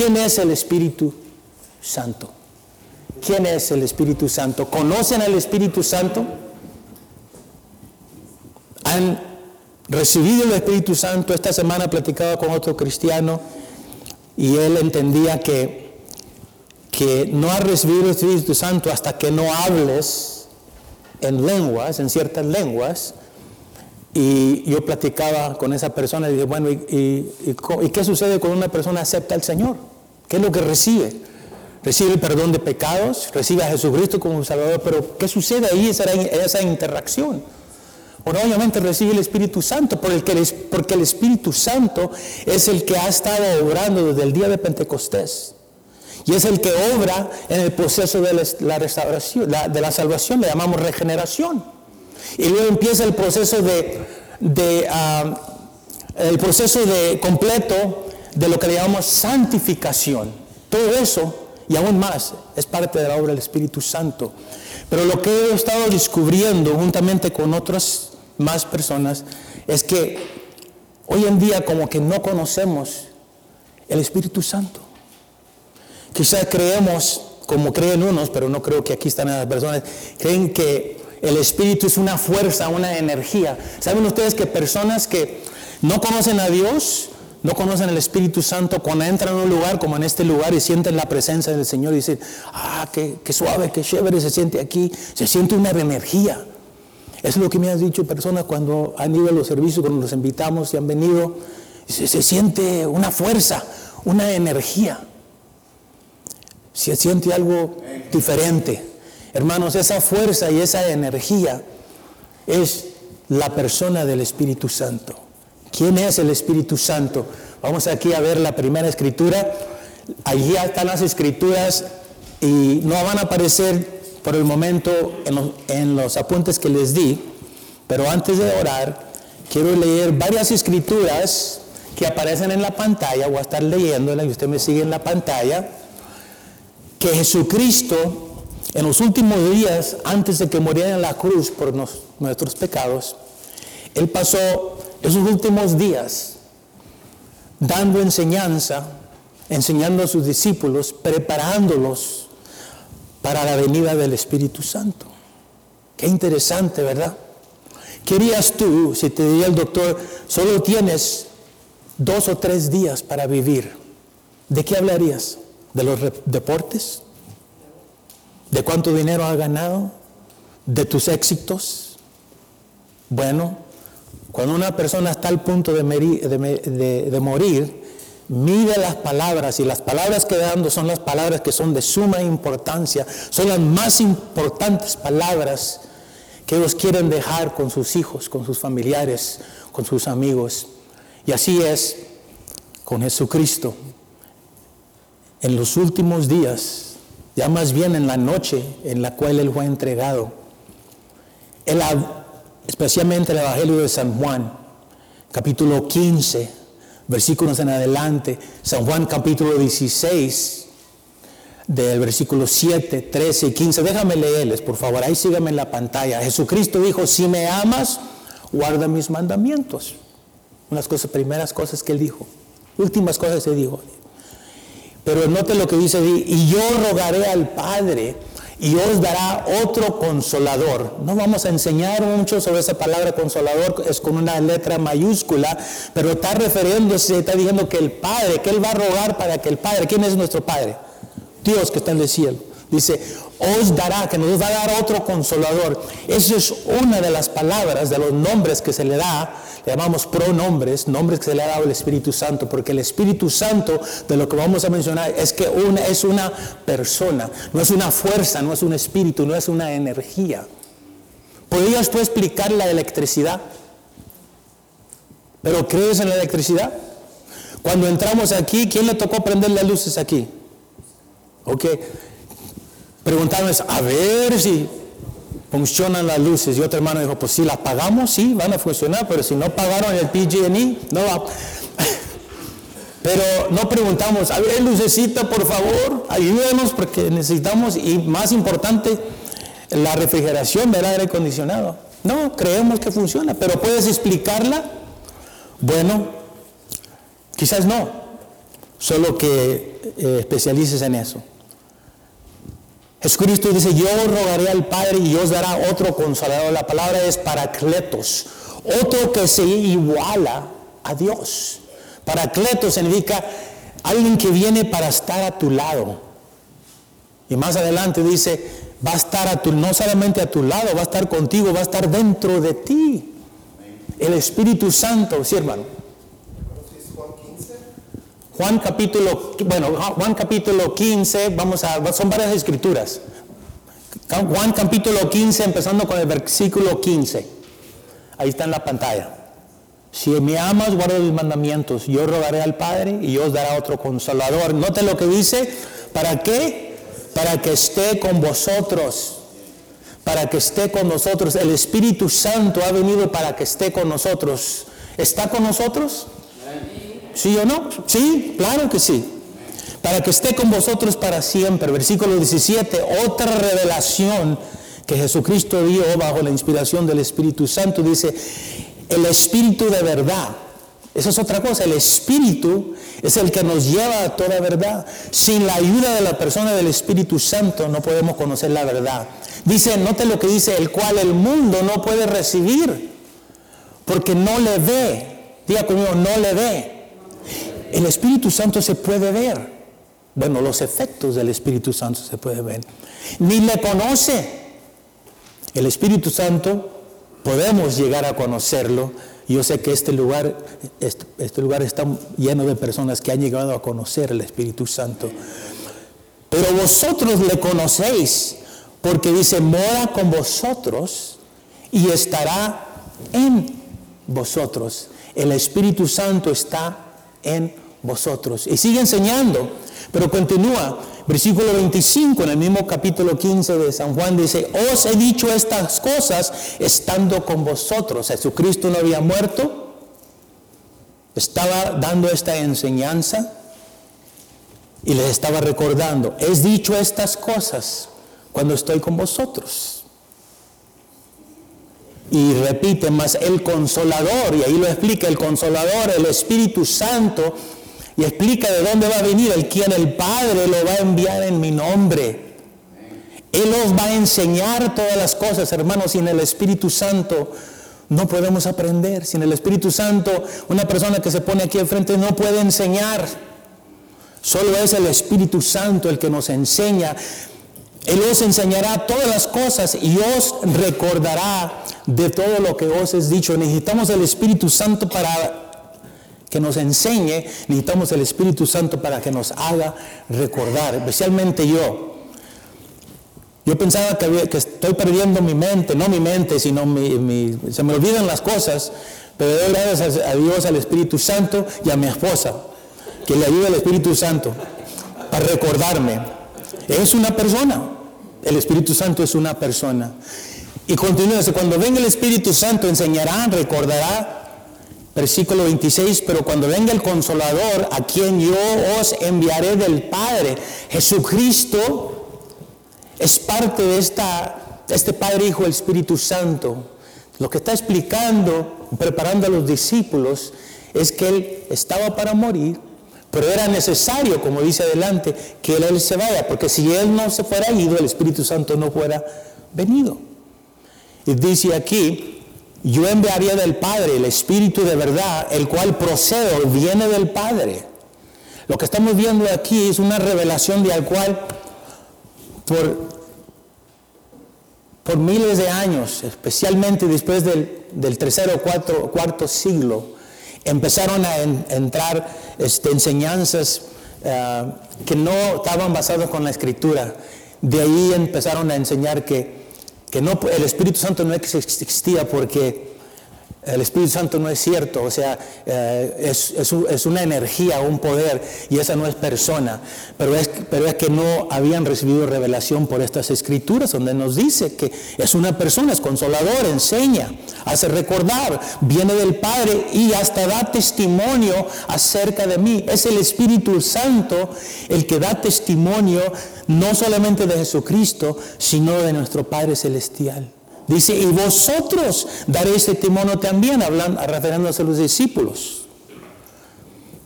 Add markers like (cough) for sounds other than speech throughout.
¿quién es el Espíritu Santo? ¿Quién es el Espíritu Santo? ¿Conocen al Espíritu Santo? ¿Han recibido el Espíritu Santo? Esta semana platicaba con otro cristiano y él entendía que, que no ha recibido el Espíritu Santo hasta que no hables en lenguas, en ciertas lenguas. Y yo platicaba con esa persona y dije, bueno, ¿y, y qué sucede cuando una persona acepta al Señor? ¿Qué es lo que recibe? Recibe el perdón de pecados, recibe a Jesucristo como Salvador, pero ¿qué sucede ahí esa, esa interacción? Bueno, obviamente recibe el Espíritu Santo, porque el, porque el Espíritu Santo es el que ha estado obrando desde el día de Pentecostés. Y es el que obra en el proceso de la restauración, de la salvación, le llamamos regeneración. Y luego empieza el proceso de, ah, el proceso de completo de lo que le llamamos santificación. Todo eso y aún más es parte de la obra del Espíritu Santo. Pero lo que he estado descubriendo juntamente con otras más personas es que hoy en día como que no conocemos el Espíritu Santo. Quizás creemos, como creen unos, pero no creo que aquí están las personas, creen que el Espíritu es una fuerza, una energía. ¿Saben ustedes que personas que no conocen a Dios, no conocen el Espíritu Santo, cuando entran a un lugar como en este lugar y sienten la presencia del Señor y dicen, ah, qué, suave, qué chévere se siente aquí, se siente una energía. Es lo que me han dicho personas cuando han ido a los servicios, cuando los invitamos y han venido, se siente una fuerza, una energía. Se siente algo diferente. Hermanos, esa fuerza y esa energía es la persona del Espíritu Santo. ¿Quién es el Espíritu Santo? Vamos aquí a ver la primera escritura. Allí están las escrituras y no van a aparecer por el momento en los, apuntes que les di, pero antes de orar, quiero leer varias escrituras que aparecen en la pantalla, voy a estar leyéndolas y usted me sigue en la pantalla, que Jesucristo en los últimos días, antes de que muriera en la cruz por nuestros pecados, Él pasó esos últimos días dando enseñanza, enseñando a sus discípulos, preparándolos para la venida del Espíritu Santo. Qué interesante, ¿verdad? Querías tú, si te diría el doctor, solo tienes dos o tres días para vivir, ¿de qué hablarías? ¿De los deportes? ¿De cuánto dinero has ganado? ¿De tus éxitos? Bueno, cuando una persona está al punto de, morir, mide las palabras y las palabras que dando son las palabras que son de suma importancia, son las más importantes palabras que ellos quieren dejar con sus hijos, con sus familiares, con sus amigos. Y así es con Jesucristo. En los últimos días, ya más bien en la noche en la cual Él fue entregado, Él especialmente el Evangelio de San Juan, capítulo 15, versículos en adelante, San Juan capítulo 16, del versículo 7, 13 y 15. Déjame leerles, por favor, ahí síganme en la pantalla. Jesucristo dijo, si me amas, guarda mis mandamientos. Unas cosas, primeras cosas que él dijo. Últimas cosas que dijo. Pero note lo que dice, y yo rogaré al Padre y os dará otro consolador. No vamos a enseñar mucho sobre esa palabra consolador, es con una letra mayúscula, pero está refiriéndose, está diciendo que el Padre, que Él va a rogar para que el Padre, ¿quién es nuestro Padre? Dios que está en el cielo. Dice, os dará, que nos va a dar otro consolador. Eso es una de las palabras, de los nombres que se le da, llamamos pronombres, nombres que se le ha dado al Espíritu Santo, porque el Espíritu Santo, de lo que vamos a mencionar, es que una, es una persona, no es una fuerza, no es un espíritu, no es una energía. ¿Podrías tú explicar la electricidad? ¿Pero crees en la electricidad? Cuando entramos aquí, ¿quién le tocó prender las luces aquí? Ok. Preguntaron, a ver si funcionan las luces. Y otro hermano dijo, pues si las pagamos, sí, van a funcionar, pero si no pagaron el PG&E, no va. (laughs) Pero no preguntamos, a ver, lucecita, por favor, ayúdenos porque necesitamos, y más importante, la refrigeración del aire acondicionado. No, creemos que funciona, pero ¿puedes explicarla? Bueno, quizás no. solo que eh, especialices en eso. Jesucristo dice, yo rogaré al Padre y os dará otro consolador. La palabra es paracletos, otro que se iguala a Dios. Paracletos significa alguien que viene para estar a tu lado. Y más adelante dice, va a estar a tu, no solamente a tu lado, va a estar contigo, va a estar dentro de ti. El Espíritu Santo, sí hermano. Juan capítulo, bueno, Juan capítulo 15, vamos a, son varias escrituras. Juan capítulo 15, empezando con el versículo 15. Ahí está en la pantalla. Si me amas, guarda mis mandamientos. Yo rogaré al Padre y os dará otro consolador. Note lo que dice. ¿Para qué? Para que esté con vosotros. Para que esté con nosotros. El Espíritu Santo ha venido para que esté con nosotros. ¿Está con nosotros? ¿Sí o no? Sí, claro que sí. Para que esté con vosotros para siempre. Versículo 17, otra revelación que Jesucristo dio bajo la inspiración del Espíritu Santo. Dice, el Espíritu de verdad. Esa es otra cosa. El Espíritu es el que nos lleva a toda verdad. Sin la ayuda de la persona del Espíritu Santo no podemos conocer la verdad. Dice, note lo que dice, el cual el mundo no puede recibir porque no le ve. Diga conmigo, no le ve. El Espíritu Santo se puede ver. Bueno, los efectos del Espíritu Santo se pueden ver. Ni le conoce. El Espíritu Santo podemos llegar a conocerlo. Yo sé que este lugar, este, este, lugar está lleno de personas que han llegado a conocer el Espíritu Santo. Pero vosotros le conocéis porque dice, mora con vosotros y estará en vosotros. El Espíritu Santo está en vosotros. Y sigue enseñando, pero continúa. Versículo 25 en el mismo capítulo 15 de San Juan dice, os he dicho estas cosas estando con vosotros. Jesucristo no había muerto, estaba dando esta enseñanza y les estaba recordando, he dicho estas cosas cuando estoy con vosotros. Y repite más el consolador, y ahí lo explica el consolador, el Espíritu Santo, y explica de dónde va a venir, el quien el Padre lo va a enviar en mi nombre. Él os va a enseñar todas las cosas, hermanos, sin el Espíritu Santo no podemos aprender. Sin el Espíritu Santo, una persona que se pone aquí enfrente no puede enseñar. Solo es el Espíritu Santo el que nos enseña. Él os enseñará todas las cosas y os recordará de todo lo que os he dicho. Necesitamos el Espíritu Santo para que nos enseñe, necesitamos el Espíritu Santo para que nos haga recordar, especialmente yo. Yo pensaba que, que estoy perdiendo mi mente, no mi mente, sino mi, se me olvidan las cosas, pero doy gracias a Dios, al Espíritu Santo y a mi esposa, que le ayuda al Espíritu Santo a recordarme. Es una persona, el Espíritu Santo es una persona. Y continúa, cuando venga el Espíritu Santo enseñará, recordará, versículo 26, pero cuando venga el consolador, a quien yo os enviaré del Padre, Jesucristo es parte de esta, este Padre, Hijo, el Espíritu Santo. Lo que está explicando, preparando a los discípulos, es que Él estaba para morir, pero era necesario, como dice adelante, que Él se vaya, porque si Él no se fuera ido, el Espíritu Santo no fuera venido. Y dice aquí, yo enviaría del Padre el Espíritu de verdad, el cual procede, viene del Padre. Lo que estamos viendo aquí es una revelación de al cual por, por miles de años, especialmente después del, del tercero o cuarto siglo, empezaron a entrar este, enseñanzas eh, que no estaban basadas con la escritura. De ahí empezaron a enseñar que que no, el Espíritu Santo no existía porque el Espíritu Santo no es cierto, o sea, eh, es, es, una energía, un poder, y esa no es persona. Pero es, pero es que no habían recibido revelación por estas escrituras, donde nos dice que es una persona, es consolador, enseña, hace recordar, viene del Padre y hasta da testimonio acerca de mí. Es el Espíritu Santo el que da testimonio no solamente de Jesucristo, sino de nuestro Padre Celestial. Dice, y vosotros daréis testimonio también, hablando, refiriéndose a los discípulos.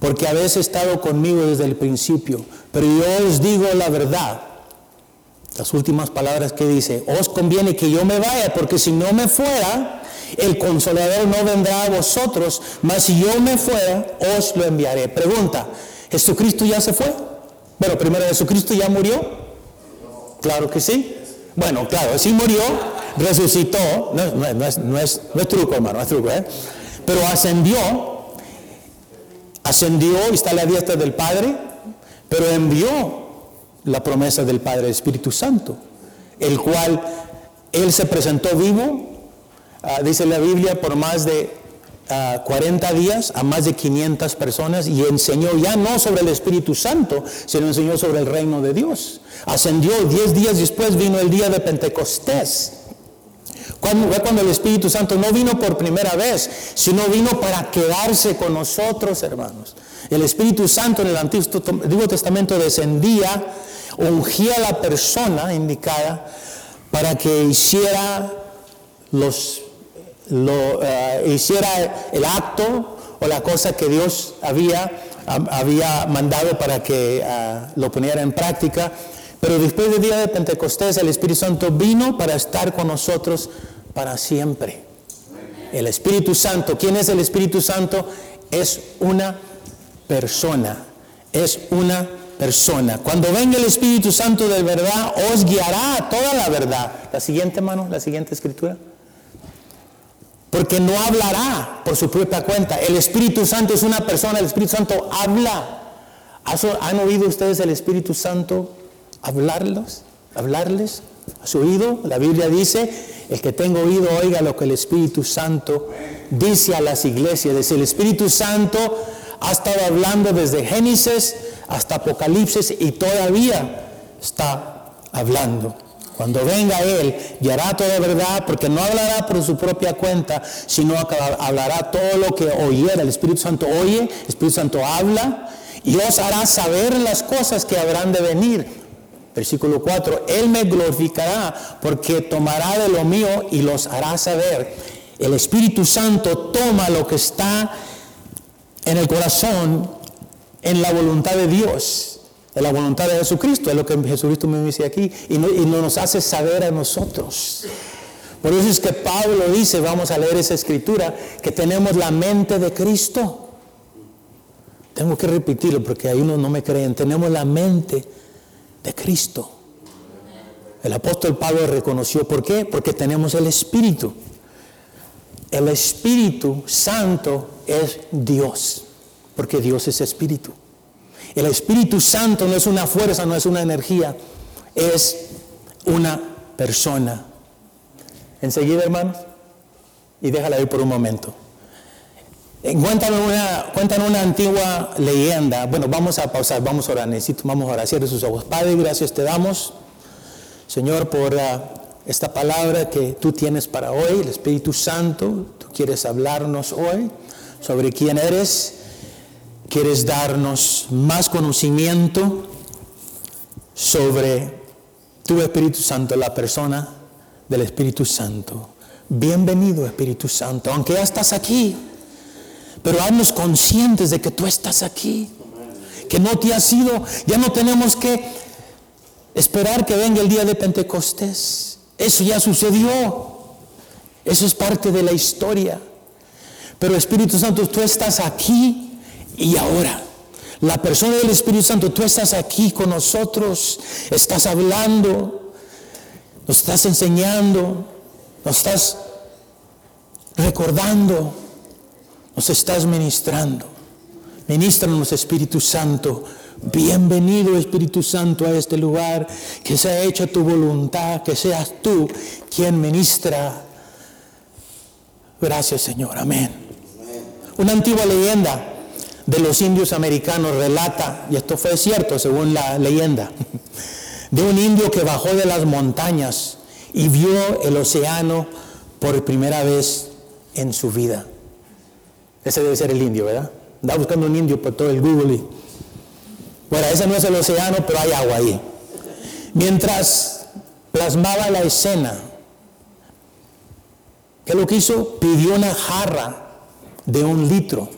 porque habéis estado conmigo desde el principio. Pero yo os digo la verdad. Las últimas palabras que dice, os conviene que yo me vaya, porque si no me fuera, el consolador no vendrá a vosotros, mas si yo me fuera, os lo enviaré. Pregunta, ¿Jesucristo ya se fue? Bueno, primero, ¿Jesucristo ya murió? Claro que sí. Bueno, claro, sí murió, resucitó, no, es, no es, truco, hermano, no es truco, ¿eh? Pero ascendió, ascendió y está la diestra del Padre, pero envió la promesa del Padre Espíritu Santo, el cual Él se presentó vivo, ah, dice la Biblia, por más de 40 días a más de 500 personas y enseñó ya no sobre el Espíritu Santo, sino enseñó sobre el reino de Dios. Ascendió 10 días después, vino el día de Pentecostés. Cuando, cuando el Espíritu Santo no vino por primera vez, sino vino para quedarse con nosotros, hermanos. El Espíritu Santo en el Antiguo Testamento descendía, ungía a la persona indicada para que hiciera los lo, eh, hiciera el acto o la cosa que Dios había, había mandado para que ah, lo poniera en práctica. Pero después del día de Pentecostés, el Espíritu Santo vino para estar con nosotros para siempre. El Espíritu Santo, ¿quién es el Espíritu Santo? Es una persona, es una persona. Cuando venga el Espíritu Santo de verdad, os guiará a toda la verdad. La siguiente mano, la siguiente escritura porque no hablará por su propia cuenta. El Espíritu Santo es una persona, el Espíritu Santo habla. ¿Han oído ustedes el Espíritu Santo hablarlos? ¿Hablarles? ¿Has oído? La Biblia dice, el que tenga oído oiga lo que el Espíritu Santo dice a las iglesias. El Espíritu Santo ha estado hablando desde Génesis hasta Apocalipsis y todavía está hablando. Cuando venga Él, hará toda verdad, porque no hablará por su propia cuenta, sino hablará todo lo que oyera. El Espíritu Santo oye, el Espíritu Santo habla y os hará saber las cosas que habrán de venir. Versículo 4, Él me glorificará porque tomará de lo mío y los hará saber. El Espíritu Santo toma lo que está en el corazón, en la voluntad de Dios de la voluntad de Jesucristo, es lo que Jesucristo me dice aquí, y, no, nos hace saber a nosotros. Por eso es que Pablo dice, vamos a leer esa escritura, que tenemos la mente de Cristo. Tengo que repetirlo porque hay unos no me creen. Tenemos la mente de Cristo. El apóstol Pablo reconoció, ¿por qué? Porque tenemos el Espíritu. El Espíritu Santo es Dios, porque Dios es Espíritu. El Espíritu Santo no es una fuerza, no es una energía, es una persona. Enseguida, hermanos, y déjala ir por un momento. Cuentan una, cuentan una antigua leyenda. Bueno, vamos a pausar, vamos a orar. Necesito, vamos a orar. Cierre sus ojos. Padre, gracias te damos, Señor, por ah, esta palabra que tú tienes para hoy. El Espíritu Santo, tú quieres hablarnos hoy sobre quién eres quieres darnos más conocimiento sobre tu Espíritu Santo, la persona del Espíritu Santo. Bienvenido Espíritu Santo, aunque ya estás aquí, pero haznos conscientes de que tú estás aquí, que no te has ido, ya no tenemos que esperar que venga el día de Pentecostés. Eso ya sucedió, eso es parte de la historia. Pero Espíritu Santo, tú estás aquí y ahora. La persona del Espíritu Santo, tú estás aquí con nosotros, estás hablando, nos estás enseñando, nos estás recordando, nos estás ministrando. Ministranos, Espíritu Santo. Bienvenido, Espíritu Santo, a este lugar. Que sea hecha tu voluntad, que seas tú quien ministra. Gracias, Señor. Amén. Una antigua leyenda de los indios americanos relata, y esto fue cierto según la leyenda, de un indio que bajó de las montañas y vio el océano por primera vez en su vida. Ese debe ser el indio, ¿verdad? Anda buscando un indio por todo el Google. bueno, ese no es el océano, pero hay agua ahí. Mientras plasmaba la escena, ¿qué lo que hizo? Pidió una jarra de un litro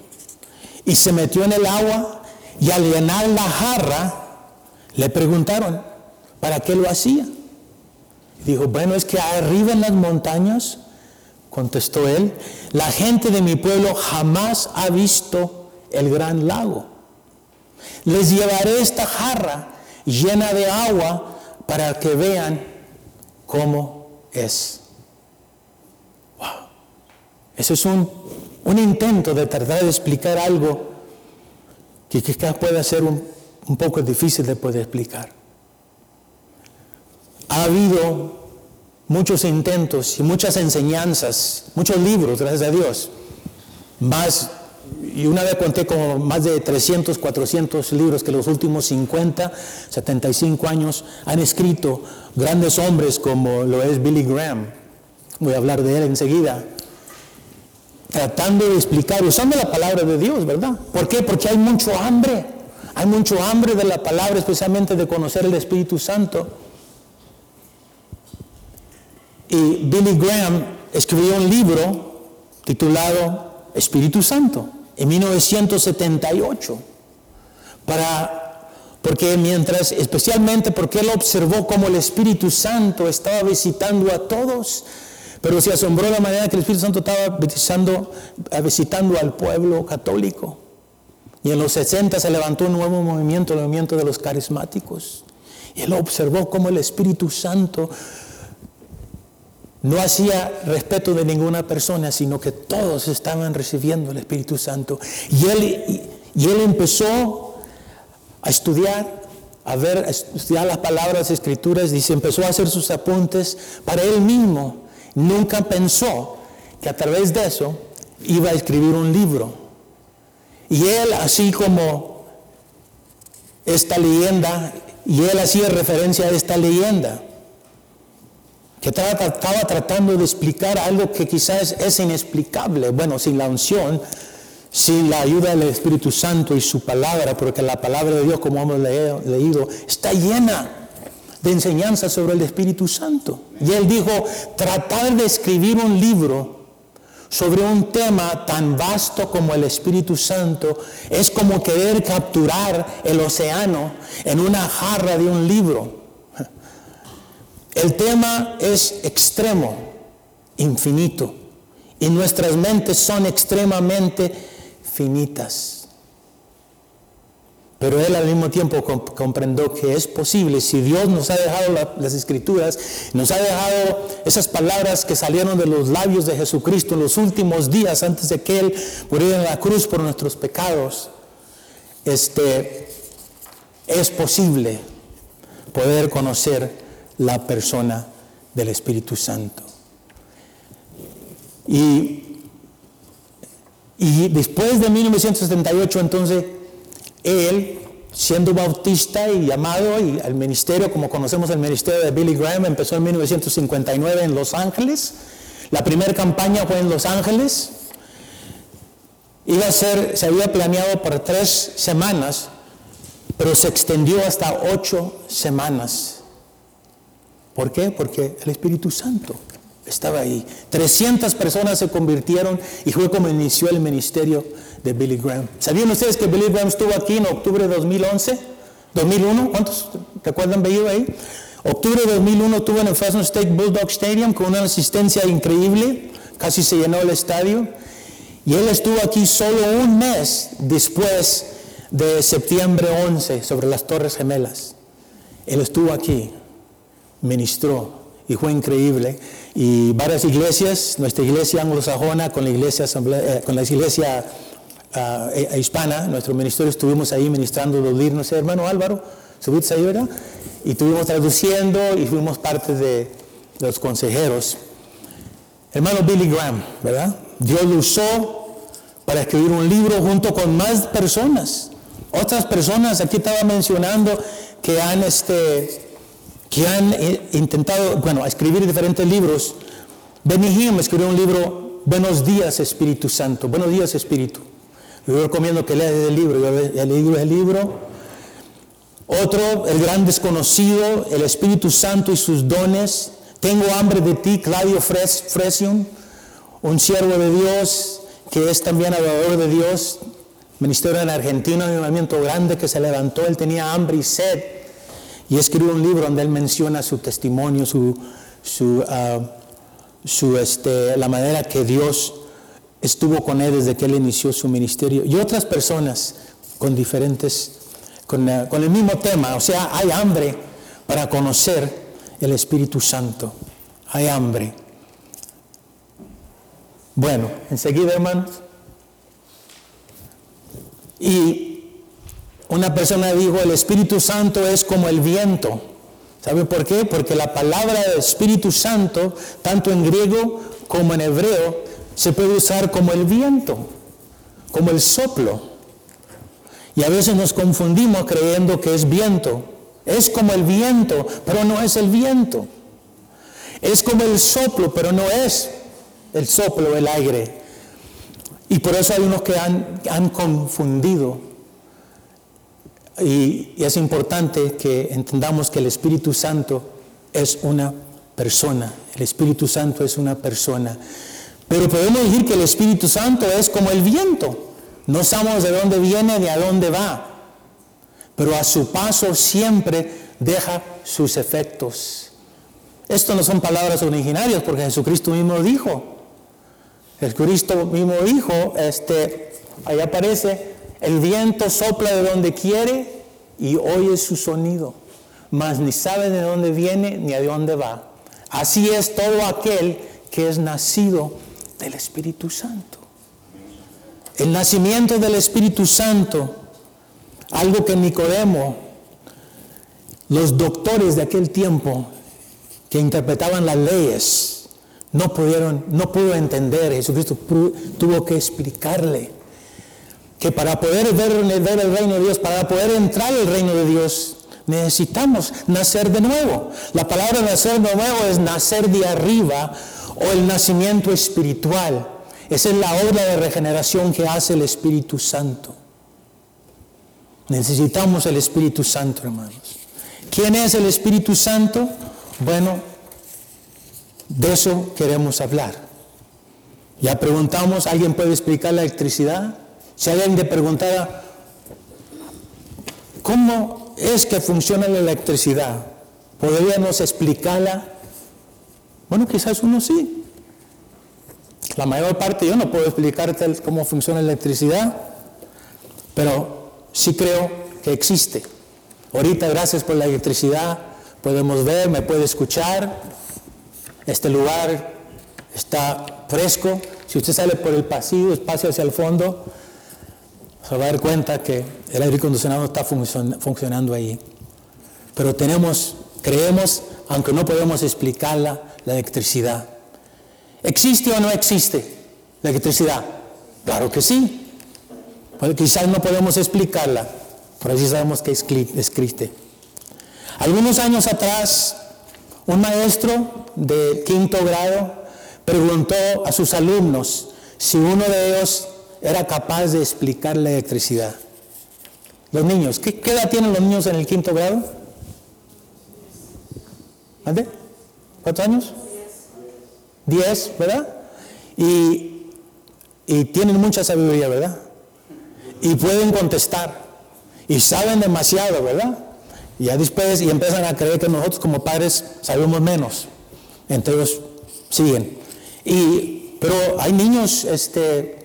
y se metió en el agua y al llenar la jarra le preguntaron, ¿para qué lo hacía? Dijo, bueno, es que arriba en las montañas, contestó él, la gente de mi pueblo jamás ha visto el gran lago. Les llevaré esta jarra llena de agua para que vean cómo es. Wow. Eso es un, un intento de tratar de explicar algo que quizás pueda ser un, un poco difícil de poder explicar. Ha habido muchos intentos y muchas enseñanzas, muchos libros, gracias a Dios, más y una vez conté como más de 300, 400 libros que los últimos 50, 75 años han escrito grandes hombres como lo es Billy Graham. Voy a hablar de él enseguida. Tratando de explicar, usando la palabra de Dios, ¿verdad? ¿Por qué? Porque hay mucho hambre. Hay mucho hambre de la palabra, especialmente de conocer el Espíritu Santo. Billy Graham escribió un libro titulado Espíritu Santo en 1978, para, porque mientras, especialmente porque él observó cómo el Espíritu Santo estaba visitando a todos, pero se asombró la manera que el Espíritu Santo estaba visitando, visitando al pueblo católico. Y en los 60 se levantó un nuevo movimiento, el movimiento de los carismáticos. Y él observó cómo el Espíritu Santo no hacía respeto de ninguna persona, sino que todos estaban recibiendo el Espíritu Santo. Y él, y él empezó a estudiar, a ver, a estudiar las palabras, escrituras, y se empezó a hacer sus apuntes para él mismo. Nunca pensó que a través de eso iba a escribir un libro. Y él, así como esta leyenda, y él hacía referencia a esta leyenda, que estaba, tratando de explicar algo que quizás es inexplicable. Bueno, sin la unción, sin la ayuda del Espíritu Santo y su palabra, porque la palabra de Dios, como hemos leído, está llena de enseñanzas sobre el Espíritu Santo. Y él dijo, tratar de escribir un libro sobre un tema tan vasto como el Espíritu Santo es como querer capturar el océano en una jarra de un libro. El tema es extremo, infinito, y nuestras mentes son extremadamente finitas. Pero él al mismo tiempo comprendió que es posible, si Dios nos ha dejado las escrituras, nos ha dejado esas palabras que salieron de los labios de Jesucristo en los últimos días antes de que Él muriera en la cruz por nuestros pecados, este, es posible poder conocer la persona del Espíritu Santo. Y, y después de 1978, entonces, él, siendo bautista y llamado y al ministerio, como conocemos el ministerio de Billy Graham, empezó en 1959 en Los Ángeles. La primera campaña fue en Los Ángeles. Iba a ser, se había planeado por tres semanas, pero se extendió hasta ocho semanas ¿Por qué? Porque el Espíritu Santo estaba ahí. 300 personas se convirtieron y fue como inició el ministerio de Billy Graham. ¿Sabían ustedes que Billy Graham estuvo aquí en octubre de 2011? 2001, ¿cuántos recuerdan venido ahí? Octubre de 2001 estuvo en el Fresno State Bulldog Stadium con una asistencia increíble, casi se llenó el estadio. Y él estuvo aquí solo un mes después de septiembre 11 sobre las Torres Gemelas. Él estuvo aquí ministró y fue increíble. Y varias iglesias, nuestra iglesia anglosajona con la iglesia, eh, con la iglesia eh, hispana, nuestro ministerio estuvimos ahí ministrando los libros, hermano Álvaro, subiste ahí, ¿verdad? Y estuvimos traduciendo y fuimos parte de los consejeros. Hermano Billy Graham, ¿verdad? Dios lo usó para escribir un libro junto con más personas. Otras personas, aquí estaba mencionando que han este, que han eh, intentado, bueno, escribir diferentes libros. Benny Hinn escribió un libro, Buenos días Espíritu Santo, Buenos días Espíritu. Yo recomiendo que leas el libro, yo he leído el libro. Otro, El gran desconocido, el Espíritu Santo y sus dones. Tengo hambre de ti, Claudio Fresion, un siervo de Dios que es también adorador de Dios. ministerio en Argentina, un movimiento grande que se levantó, él tenía hambre y sed y escribió un libro donde él menciona su testimonio, su, ah, su este, la manera que Dios estuvo con él desde que él inició su ministerio y otras personas con diferentes, con, ah, con el mismo tema, o sea, hay hambre para conocer el Espíritu Santo, hay hambre. Bueno, enseguida hermanos. Y una persona dijo, el Espíritu Santo es como el viento. ¿Sabe por qué? Porque la palabra Espíritu Santo, tanto en griego como en hebreo, se puede usar como el viento, como el soplo. Y a veces nos confundimos creyendo que es viento. Es como el viento, pero no es el viento. Es como el soplo, pero no es el soplo, el aire. Y por eso hay unos que han, han confundido. Y, es importante que entendamos que el Espíritu Santo es una persona. El Espíritu Santo es una persona. Pero podemos decir que el Espíritu Santo es como el viento. No sabemos de dónde viene ni a dónde va. Pero a su paso siempre deja sus efectos. Esto no son palabras originarias porque Jesucristo mismo dijo. El Cristo mismo dijo, este, ahí aparece, el viento sopla de donde quiere y oye su sonido, mas ni sabe de dónde viene ni a dónde va. Así es todo aquel que es nacido del Espíritu Santo. El nacimiento del Espíritu Santo, algo que Nicodemo, los doctores de aquel tiempo que interpretaban las leyes, no pudieron, no pudo entender. Jesucristo tuvo que explicarle que para poder ver, el reino de Dios, para poder entrar al reino de Dios, necesitamos nacer de nuevo. La palabra nacer de nuevo es nacer de arriba o el nacimiento espiritual. Esa es la obra de regeneración que hace el Espíritu Santo. Necesitamos el Espíritu Santo, hermanos. ¿Quién es el Espíritu Santo? Bueno, de eso queremos hablar. Ya preguntamos, ¿alguien puede explicar la electricidad? Si alguien le preguntara, ¿cómo es que funciona la electricidad? ¿Podríamos explicarla? Bueno, quizás uno sí. La mayor parte yo no puedo explicarte cómo funciona la electricidad, pero sí creo que existe. Ahorita, gracias por la electricidad, podemos ver, me puede escuchar, este lugar está fresco. Si usted sale por el pasillo, espacio hacia el fondo, se va a dar cuenta que el aire acondicionado está funcionando ahí. Pero tenemos, creemos, aunque no podemos explicarla, la electricidad. ¿Existe o no existe la electricidad? Claro que sí. quizás no podemos explicarla, pero sí sabemos que existe. Algunos años atrás, un maestro de quinto grado preguntó a sus alumnos si uno de ellos era capaz de explicar la electricidad. Los niños, ¿qué, edad tienen los niños en el quinto grado? ¿Dónde? ¿Cuántos años? Diez, ¿verdad? Y, y tienen mucha sabiduría, ¿verdad? Y pueden contestar. Y saben demasiado, ¿verdad? Y ya después y empiezan a creer que nosotros como padres sabemos menos. Entonces siguen. Y, pero hay niños este,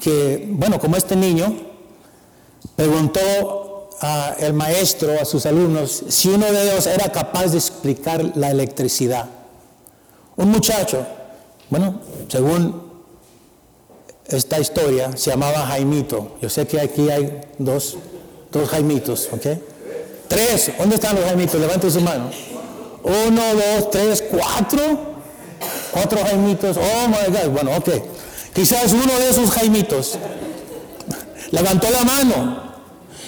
que, bueno, como este niño, preguntó al maestro, a sus alumnos, si uno de ellos era capaz de explicar la electricidad. Un muchacho, bueno, según esta historia, se llamaba Jaimito. Yo sé que aquí hay dos, dos Jaimitos, ¿ok? Tres, ¿dónde están los Jaimitos? Levanten su mano. Uno, dos, tres, cuatro. Cuatro Jaimitos. Oh my God. Bueno, ok. Quizás uno de esos Jaimitos levantó la mano.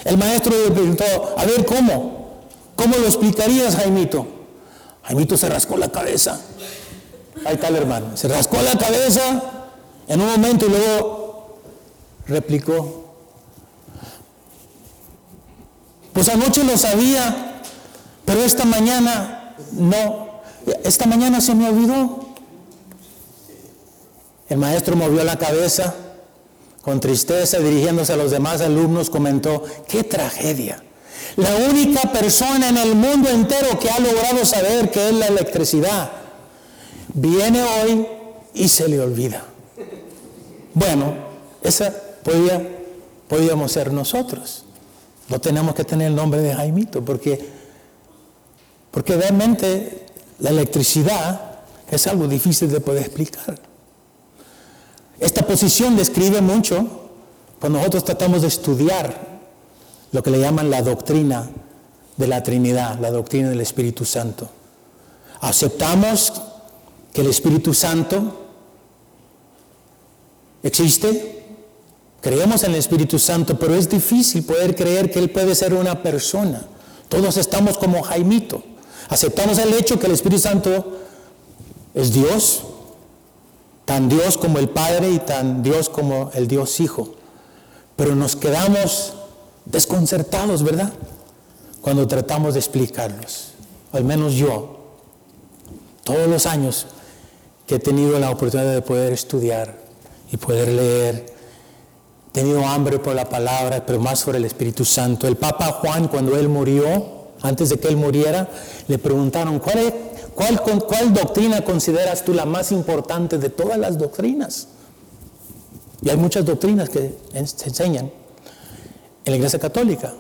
El maestro le preguntó, a ver, ¿cómo? ¿Cómo lo explicarías, Jaimito? Jaimito se rascó la cabeza. Ahí está el hermano. Se rascó la cabeza en un momento y luego replicó. Pues anoche lo sabía, pero esta mañana no, esta mañana se me olvidó. El maestro movió la cabeza con tristeza dirigiéndose a los demás alumnos, comentó, qué tragedia. La única persona en el mundo entero que ha logrado saber qué es la electricidad viene hoy y se le olvida. Bueno, esa podía, podíamos ser nosotros. No tenemos que tener el nombre de Jaimito, porque, porque realmente la electricidad es algo difícil de poder explicar. Esta posición describe mucho cuando nosotros tratamos de estudiar lo que le llaman la doctrina de la Trinidad, la doctrina del Espíritu Santo. Aceptamos que el Espíritu Santo existe, creemos en el Espíritu Santo, pero es difícil poder creer que Él puede ser una persona. Todos estamos como Jaimito. Aceptamos el hecho que el Espíritu Santo es Dios, tan Dios como el Padre y tan Dios como el Dios Hijo. Pero nos quedamos desconcertados, ¿verdad? Cuando tratamos de explicarlos. Al menos yo, todos los años que he tenido la oportunidad de poder estudiar y poder leer, he tenido hambre por la palabra, pero más por el Espíritu Santo. El Papa Juan, cuando él murió, antes de que él muriera, le preguntaron, ¿cuál es, ¿Cuál, doctrina consideras tú la más importante de todas las doctrinas? Y hay muchas doctrinas que se enseñan en la Iglesia Católica.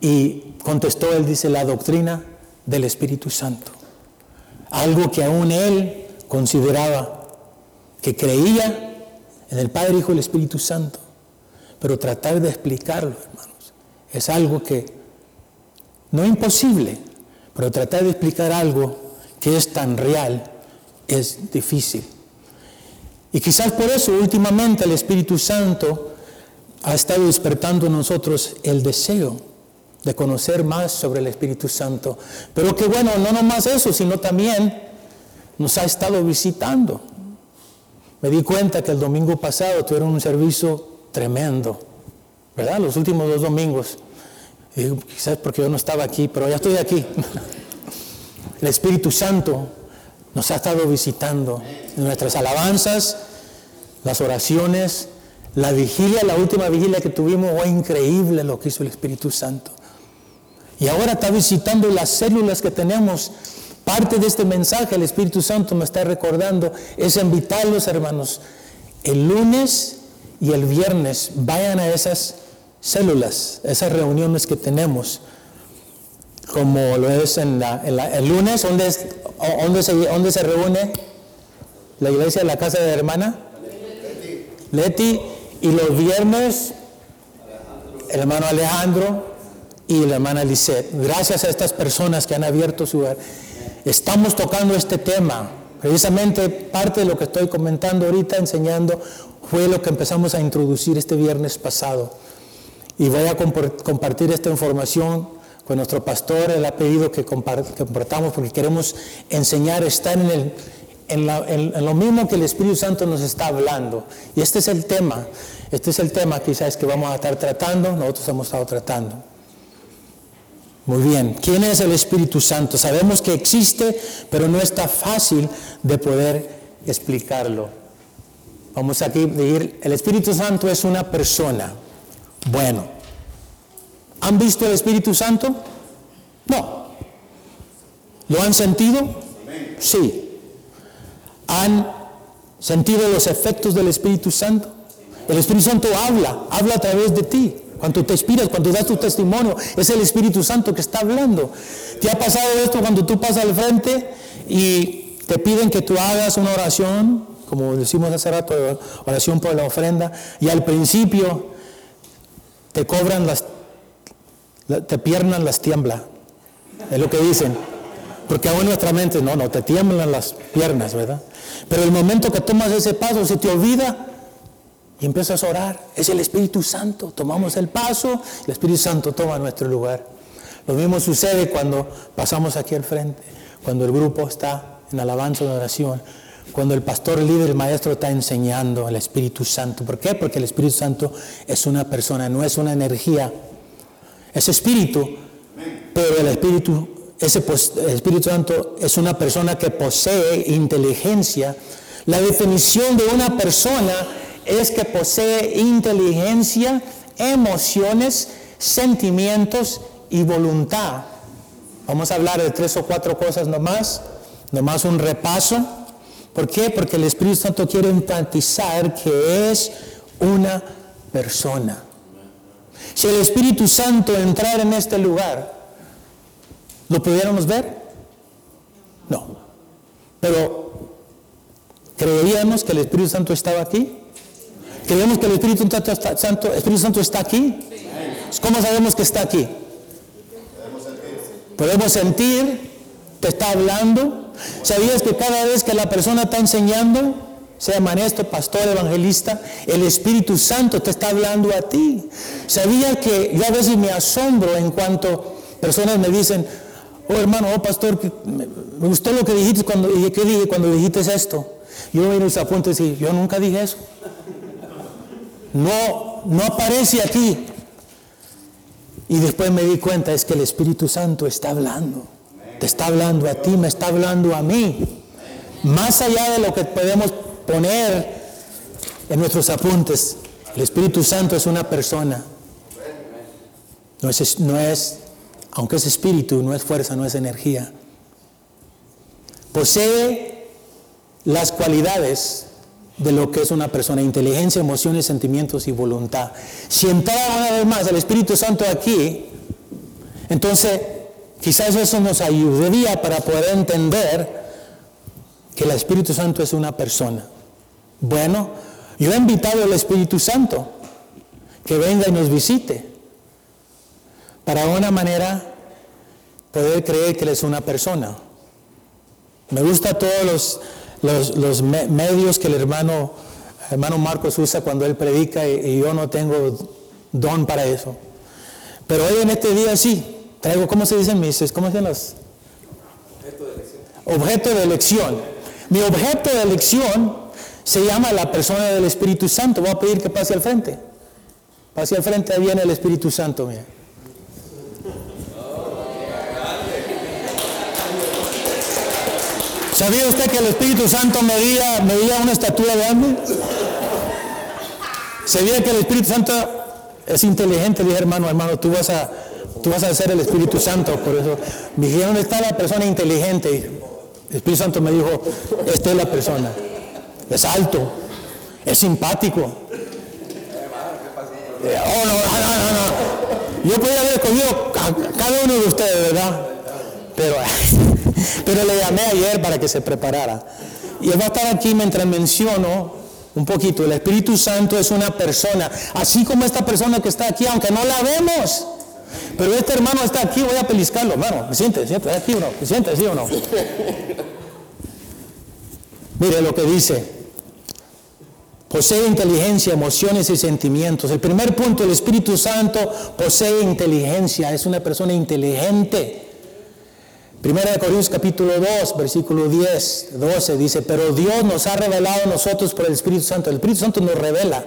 Y contestó él, dice, la doctrina del Espíritu Santo. Algo que aún él consideraba que creía en el Padre, Hijo y el Espíritu Santo. Pero tratar de explicarlo, hermanos, es algo que no es imposible, pero tratar de explicar algo que es tan real es difícil. Y quizás por eso últimamente el Espíritu Santo ha estado despertando en nosotros el deseo de conocer más sobre el Espíritu Santo. Pero que bueno, no nomás eso, sino también nos ha estado visitando. Me di cuenta que el domingo pasado tuvieron un servicio tremendo, ¿verdad? Los últimos dos domingos quizás porque yo no estaba aquí, pero ya estoy aquí. El Espíritu Santo nos ha estado visitando en nuestras alabanzas, las oraciones, la vigilia, la última vigilia que tuvimos, fue increíble lo que hizo el Espíritu Santo. Y ahora está visitando las células que tenemos. Parte de este mensaje el Espíritu Santo me está recordando es invitarlos, hermanos, el lunes y el viernes vayan a esas células, esas reuniones que tenemos, como lo es en, el lunes, donde, se, se reúne la iglesia, la casa de la hermana Leti, y los viernes el hermano Alejandro y la hermana Lisette. Gracias a estas personas que han abierto su hogar, estamos tocando este tema. Precisamente parte de lo que estoy comentando ahorita, enseñando, fue lo que empezamos a introducir este viernes pasado. Y voy a compartir esta información con nuestro pastor. Él ha pedido que compartamos porque queremos enseñar, estar en, el, en, lo mismo que el Espíritu Santo nos está hablando. Y este es el tema. Este es el tema quizás que vamos a estar tratando, nosotros hemos estado tratando. Muy bien, ¿quién es el Espíritu Santo? Sabemos que existe, pero no está fácil de poder explicarlo. Vamos aquí a decir, el Espíritu Santo es una persona. Bueno, ¿han visto el Espíritu Santo? No. ¿Lo han sentido? Sí. ¿Han sentido los efectos del Espíritu Santo? El Espíritu Santo habla, habla a través de ti. Cuando te inspiras, cuando das tu testimonio, es el Espíritu Santo que está hablando. ¿Te ha pasado esto cuando tú pasas al frente y te piden que tú hagas una oración, como decimos hace rato, oración por la ofrenda, y al principio te cobran las, te piernan las tiembla. Es lo que dicen. Porque aún nuestra mente, no, no, te tiemblan las piernas, ¿verdad? Pero el momento que tomas ese paso, se te olvida y empiezas a orar. Es el Espíritu Santo. Tomamos el paso, el Espíritu Santo toma nuestro lugar. Lo mismo sucede cuando pasamos aquí al frente, cuando el grupo está en alabanza, en oración. Cuando el pastor líder, el maestro está enseñando al Espíritu Santo. ¿Por qué? Porque el Espíritu Santo es una persona, no es una energía. Es espíritu, pero el Espíritu, ese, el Espíritu Santo es una persona que posee inteligencia. La definición de una persona es que posee inteligencia, emociones, sentimientos y voluntad. Vamos a hablar de tres o cuatro cosas nomás, nomás un repaso. ¿Por qué? Porque el Espíritu Santo quiere enfatizar que es una persona. Si el Espíritu Santo entrara en este lugar, ¿lo pudiéramos ver? No. Pero, ¿creeríamos que el Espíritu Santo estaba aquí? ¿Creemos que el Espíritu Santo, Espíritu Santo está aquí? ¿Cómo sabemos que está aquí? Podemos sentir, te está hablando. ¿Sabías que cada vez que la persona está enseñando, sea maestro, pastor, evangelista, el Espíritu Santo te está hablando a ti? ¿Sabías que yo a veces me asombro en cuanto personas me dicen, oh hermano, oh pastor, me, gustó lo que dijiste cuando, ¿qué cuando dijiste esto? Yo me a punto y yo nunca dije eso. No, no aparece aquí. Y después me di cuenta, es que el Espíritu Santo está hablando. Te está hablando a ti, me está hablando a mí. Más allá de lo que podemos poner en nuestros apuntes, el Espíritu Santo es una persona. No es, no es, aunque es espíritu, no es fuerza, no es energía. Posee las cualidades de lo que es una persona, inteligencia, emociones, sentimientos y voluntad. Si entrara una vez más el Espíritu Santo aquí, entonces quizás eso nos ayudaría para poder entender que el Espíritu Santo es una persona. Bueno, yo he invitado al Espíritu Santo que venga y nos visite para una manera poder creer que Él es una persona. Me gusta todos los medios que el hermano Marcos usa cuando él predica y, yo no tengo don para eso. Pero hoy en este día sí, traigo, ¿cómo se dicen mis, cómo se los? Objeto de elección. Objeto de elección. Mi objeto de elección se llama la persona del Espíritu Santo. Voy a pedir que pase al frente. Pase al frente, ahí viene el Espíritu Santo, mira. ¿Sabía usted que el Espíritu Santo medía, medía una estatura de hambre? ¿Sabía que el Espíritu Santo es inteligente? Dije, hermano, hermano, tú vas a, tú vas a ser el Espíritu Santo. Por eso me dijeron, ¿dónde está la persona inteligente? El Espíritu Santo me dijo, esta es la persona. Es alto, es simpático. Eh, oh, no, no. Yo podría haber escogido a cada uno de ustedes, ¿verdad? Pero (laughs) Pero le llamé ayer para que se preparara. Y él va a estar aquí mientras menciono un poquito. El Espíritu Santo es una persona, así como esta persona que está aquí, aunque no la vemos. Pero este hermano está aquí, voy a peliscarlo, hermano. ¿Me siente? ¿Siente? ¿Aquí o no? ¿Me siente? ¿Sí o no? Mire lo que dice. Posee inteligencia, emociones y sentimientos. El primer punto, el Espíritu Santo posee inteligencia, es una persona inteligente. Primera de Corintios capítulo 2, versículo 10, 12 dice, pero Dios nos ha revelado a nosotros por el Espíritu Santo. El Espíritu Santo nos revela,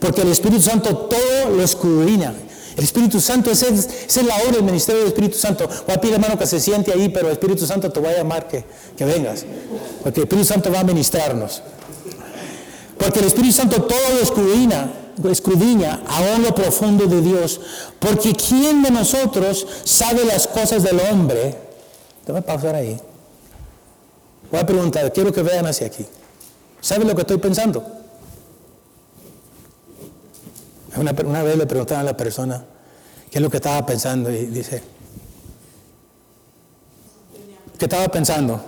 porque el Espíritu Santo todo lo escudriña. El Espíritu Santo, es, es, la obra del ministerio del Espíritu Santo. Voy a pedir hermano que se siente ahí, pero el Espíritu Santo te va a llamar que, que vengas, porque el Espíritu Santo va a ministrarnos. Porque el Espíritu Santo todo lo escudriña, escudriña lo profundo de Dios. Porque ¿quién de nosotros sabe las cosas del hombre? Te voy a pausar ahí. Voy a preguntar, quiero que vean hacia aquí. ¿Saben lo que estoy pensando? Una, una vez le preguntaron a la persona qué es lo que estaba pensando y dice, ¿qué estaba pensando?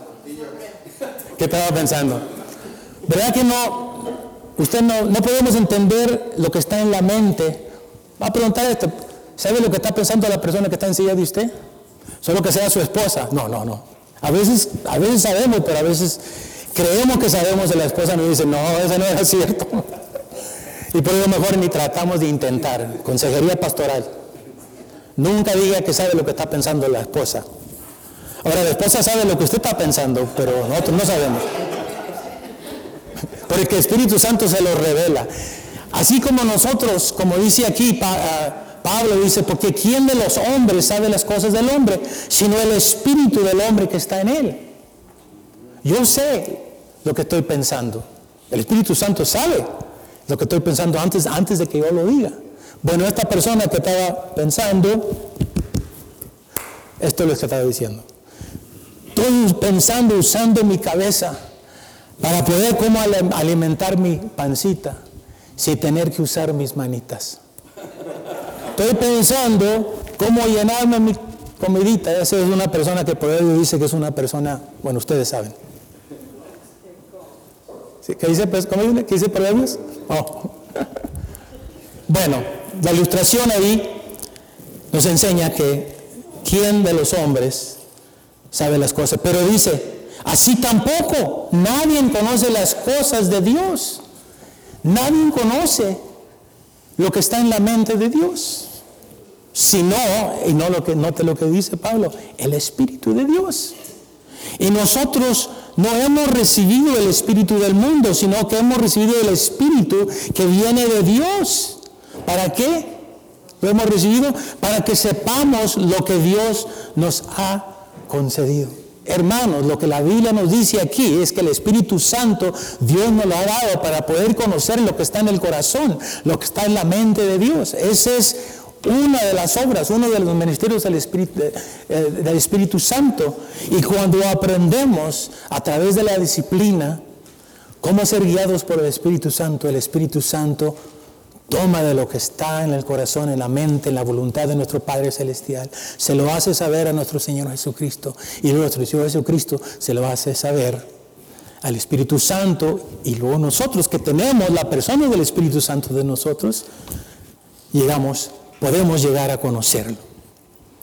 ¿Qué estaba pensando? ¿Verdad que no? Usted no, no podemos entender lo que está en la mente. Va a preguntar esto, ¿sabe lo que está pensando la persona que está en silla de usted? solo que sea su esposa. No, no, no. A veces, a veces sabemos, pero a veces creemos que sabemos de la esposa y nos dicen, no, eso no es cierto. Y por eso mejor ni tratamos de intentar. Consejería pastoral. Nunca diga que sabe lo que está pensando la esposa. Ahora, la esposa sabe lo que usted está pensando, pero nosotros no sabemos. Porque el Espíritu Santo se lo revela. Así como nosotros, como dice aquí, ah, Pablo dice, porque ¿quién de los hombres sabe las cosas del hombre? Sino el espíritu del hombre que está en él. Yo sé lo que estoy pensando. El Espíritu Santo sabe. Lo que estoy pensando antes, antes de que yo lo diga. Bueno, esta persona que estaba pensando, esto es lo que estaba diciendo. Estoy pensando, usando mi cabeza para poder cómo alimentar mi pancita sin tener que usar mis manitas. Estoy pensando cómo llenarme mi comidita. Esa es una persona que por ello dice que es una persona, bueno, ustedes saben. ¿Qué dice, pues, ¿Cómo? ¿Qué dice Proverbios? Oh. (laughs) Bueno, la ilustración ahí nos enseña que quién de los hombres sabe las cosas, pero dice, así tampoco nadie conoce las cosas de Dios. Nadie conoce lo que está en la mente de Dios. Si no, y no lo que, note lo que dice Pablo, el Espíritu de Dios. Y nosotros no hemos recibido el Espíritu del mundo, sino que hemos recibido el Espíritu que viene de Dios. ¿Para qué? Lo hemos recibido para que sepamos lo que Dios nos ha concedido. Hermanos, lo que la Biblia nos dice aquí es que el Espíritu Santo Dios nos lo ha dado para poder conocer lo que está en el corazón, lo que está en la mente de Dios. Ese es una de las obras, uno de los ministerios del Espíritu, eh, del Espíritu Santo. Y cuando aprendemos a través de la disciplina cómo ser guiados por el Espíritu Santo, el Espíritu Santo toma de lo que está en el corazón, en la mente, en la voluntad de nuestro Padre Celestial, se lo hace saber a nuestro Señor Jesucristo y nuestro Señor Jesucristo se lo hace saber al Espíritu Santo y luego nosotros que tenemos la persona del Espíritu Santo de nosotros, llegamos podemos llegar a conocerlo.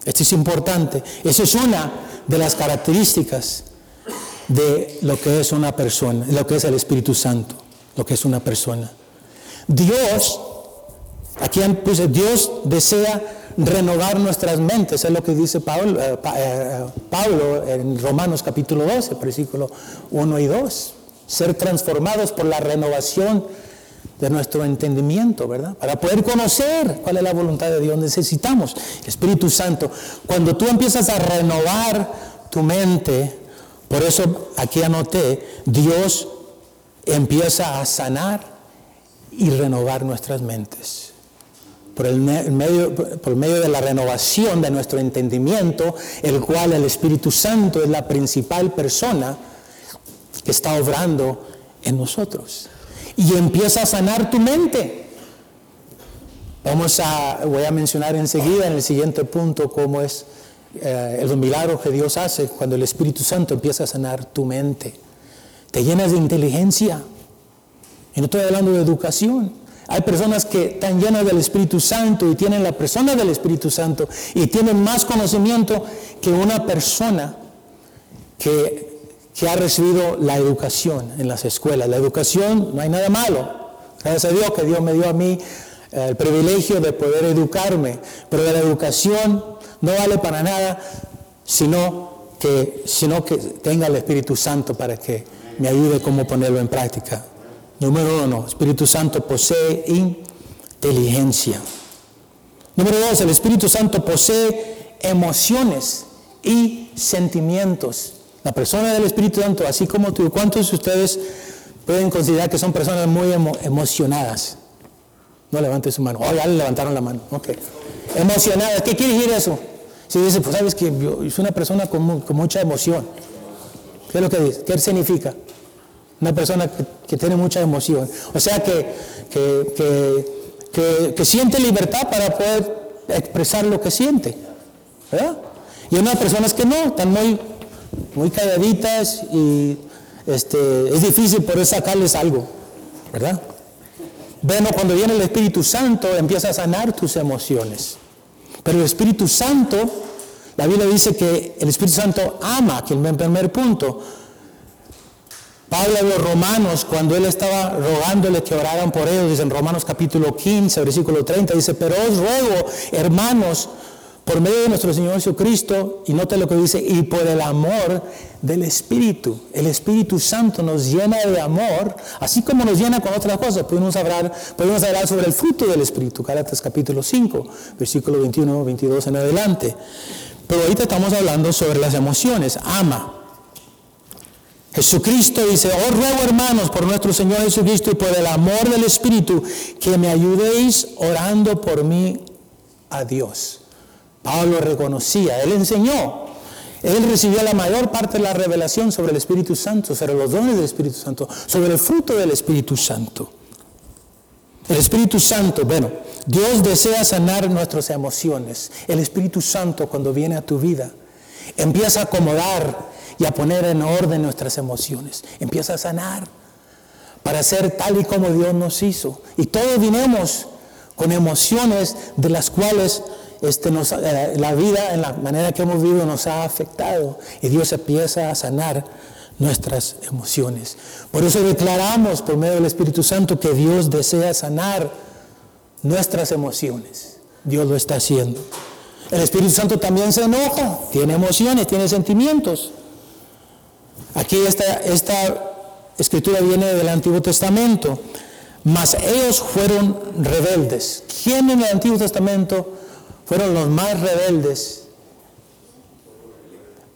Esto es importante. Esa es una de las características de lo que es una persona, lo que es el Espíritu Santo, lo que es una persona. Dios, aquí puse, Dios desea renovar nuestras mentes, es lo que dice Pablo, eh, eh, en Romanos capítulo 12, versículo 1 y 2. Ser transformados por la renovación de nuestro entendimiento, ¿verdad? Para poder conocer cuál es la voluntad de Dios necesitamos Espíritu Santo. Cuando tú empiezas a renovar tu mente, por eso aquí anoté, Dios empieza a sanar y renovar nuestras mentes. Por el, medio, por medio de la renovación de nuestro entendimiento, el cual el Espíritu Santo es la principal persona que está obrando en nosotros y empieza a sanar tu mente. Vamos a, voy a mencionar enseguida en el siguiente punto cómo es eh, el milagro que Dios hace cuando el Espíritu Santo empieza a sanar tu mente. Te llenas de inteligencia. Y no estoy hablando de educación. Hay personas que están llenas del Espíritu Santo y tienen la persona del Espíritu Santo y tienen más conocimiento que una persona que que ha recibido la educación en las escuelas. La educación no hay nada malo. Gracias a Dios que Dios me dio a mí eh, el privilegio de poder educarme, pero la educación no vale para nada sino que, sino que tenga el Espíritu Santo para que me ayude cómo ponerlo en práctica. Número uno, Espíritu Santo posee inteligencia. Número dos, el Espíritu Santo posee emociones y sentimientos. La persona del Espíritu Santo, así como tú, ¿cuántos de ustedes pueden considerar que son personas muy emocionadas? No levante su mano. Oh, ya le levantaron la mano. Ok. Emocionadas. ¿Qué quiere decir eso? Si dice, pues sabes que yo soy una persona con, mucha emoción. ¿Qué es lo que dice? ¿Qué significa? Una persona que, tiene mucha emoción. O sea que, que, que, siente libertad para poder expresar lo que siente. ¿verdad? Y unas personas que no, están muy muy calladitas y este, es difícil poder sacarles algo, ¿verdad? Bueno, cuando viene el Espíritu Santo empieza a sanar tus emociones. Pero el Espíritu Santo, la Biblia dice que el Espíritu Santo ama, que el primer punto. Pablo a los romanos, cuando él estaba rogándole que oraran por ellos, dice en Romanos capítulo 15, versículo 30, dice, pero os ruego, hermanos, por medio de nuestro Señor Jesucristo, y note lo que dice, y por el amor del Espíritu. El Espíritu Santo nos llena de amor, así como nos llena con otras cosas. Podemos hablar, podemos hablar sobre el fruto del Espíritu, Gálatas capítulo 5, versículo 21, 22 en adelante. Pero ahorita estamos hablando sobre las emociones. Ama. Jesucristo dice, oh ruego hermanos por nuestro Señor Jesucristo y por el amor del Espíritu, que me ayudéis orando por mí a Dios. Pablo reconocía, él enseñó, él recibió la mayor parte de la revelación sobre el Espíritu Santo, sobre los dones del Espíritu Santo, sobre el fruto del Espíritu Santo. El Espíritu Santo, bueno, Dios desea sanar nuestras emociones. El Espíritu Santo cuando viene a tu vida empieza a acomodar y a poner en orden nuestras emociones. Empieza a sanar para ser tal y como Dios nos hizo. Y todos vinimos con emociones de las cuales este, eh, la vida en la manera que hemos vivido nos ha afectado. Y Dios empieza a sanar nuestras emociones. Por eso declaramos por medio del Espíritu Santo que Dios desea sanar nuestras emociones. Dios lo está haciendo. El Espíritu Santo también se enoja, tiene emociones, tiene sentimientos. Aquí esta, esta escritura viene del Antiguo Testamento. Mas ellos fueron rebeldes. ¿Quién en el Antiguo Testamento fueron los más rebeldes?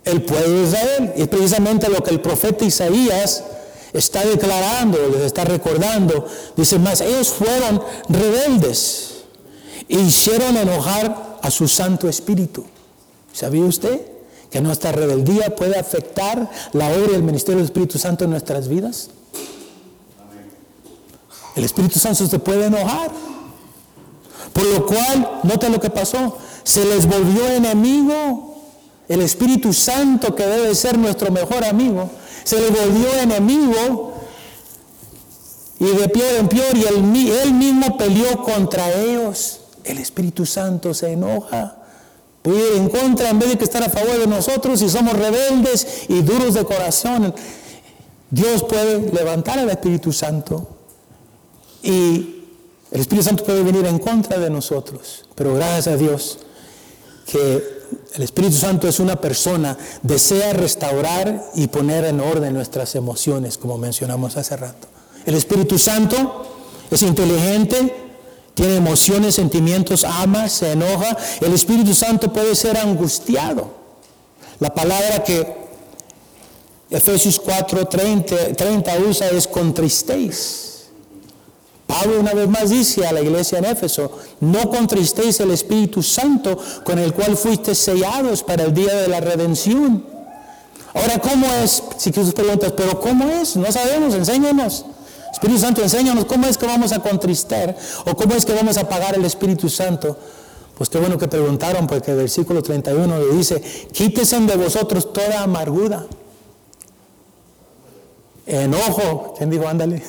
El pueblo de Israel. Y es precisamente lo que el profeta Isaías está declarando, les está recordando. Dice, más ellos fueron rebeldes e hicieron enojar a su Santo Espíritu. ¿Sabía usted que nuestra rebeldía puede afectar la obra y el ministerio del Espíritu Santo en nuestras vidas? El Espíritu Santo se puede enojar. Por lo cual, nota lo que pasó, se les volvió enemigo. El Espíritu Santo, que debe ser nuestro mejor amigo, se les volvió enemigo y de peor en peor, y él, mismo peleó contra ellos el Espíritu Santo se enoja. Puede en contra en vez de que estar a favor de nosotros y somos rebeldes y duros de corazón. Dios puede levantar al Espíritu Santo y el Espíritu Santo puede venir en contra de nosotros. Pero gracias a Dios que el Espíritu Santo es una persona, desea restaurar y poner en orden nuestras emociones, como mencionamos hace rato. El Espíritu Santo es inteligente, tiene emociones, sentimientos, ama, se enoja. El Espíritu Santo puede ser angustiado. La palabra que Efesios 4, 30, usa es contristéis. Pablo una vez más dice a la iglesia en Éfeso, no contristéis el Espíritu Santo con el cual fuiste sellados para el día de la redención. Ahora, ¿cómo es? Si sus preguntas, pero ¿cómo es? No sabemos, enséñanos. Espíritu Santo, enséñanos cómo es que vamos a contristar o cómo es que vamos a pagar el Espíritu Santo. Pues qué bueno que preguntaron, porque el versículo 31 le dice, quítese de vosotros toda amargura, enojo, ¿quién dijo ándale?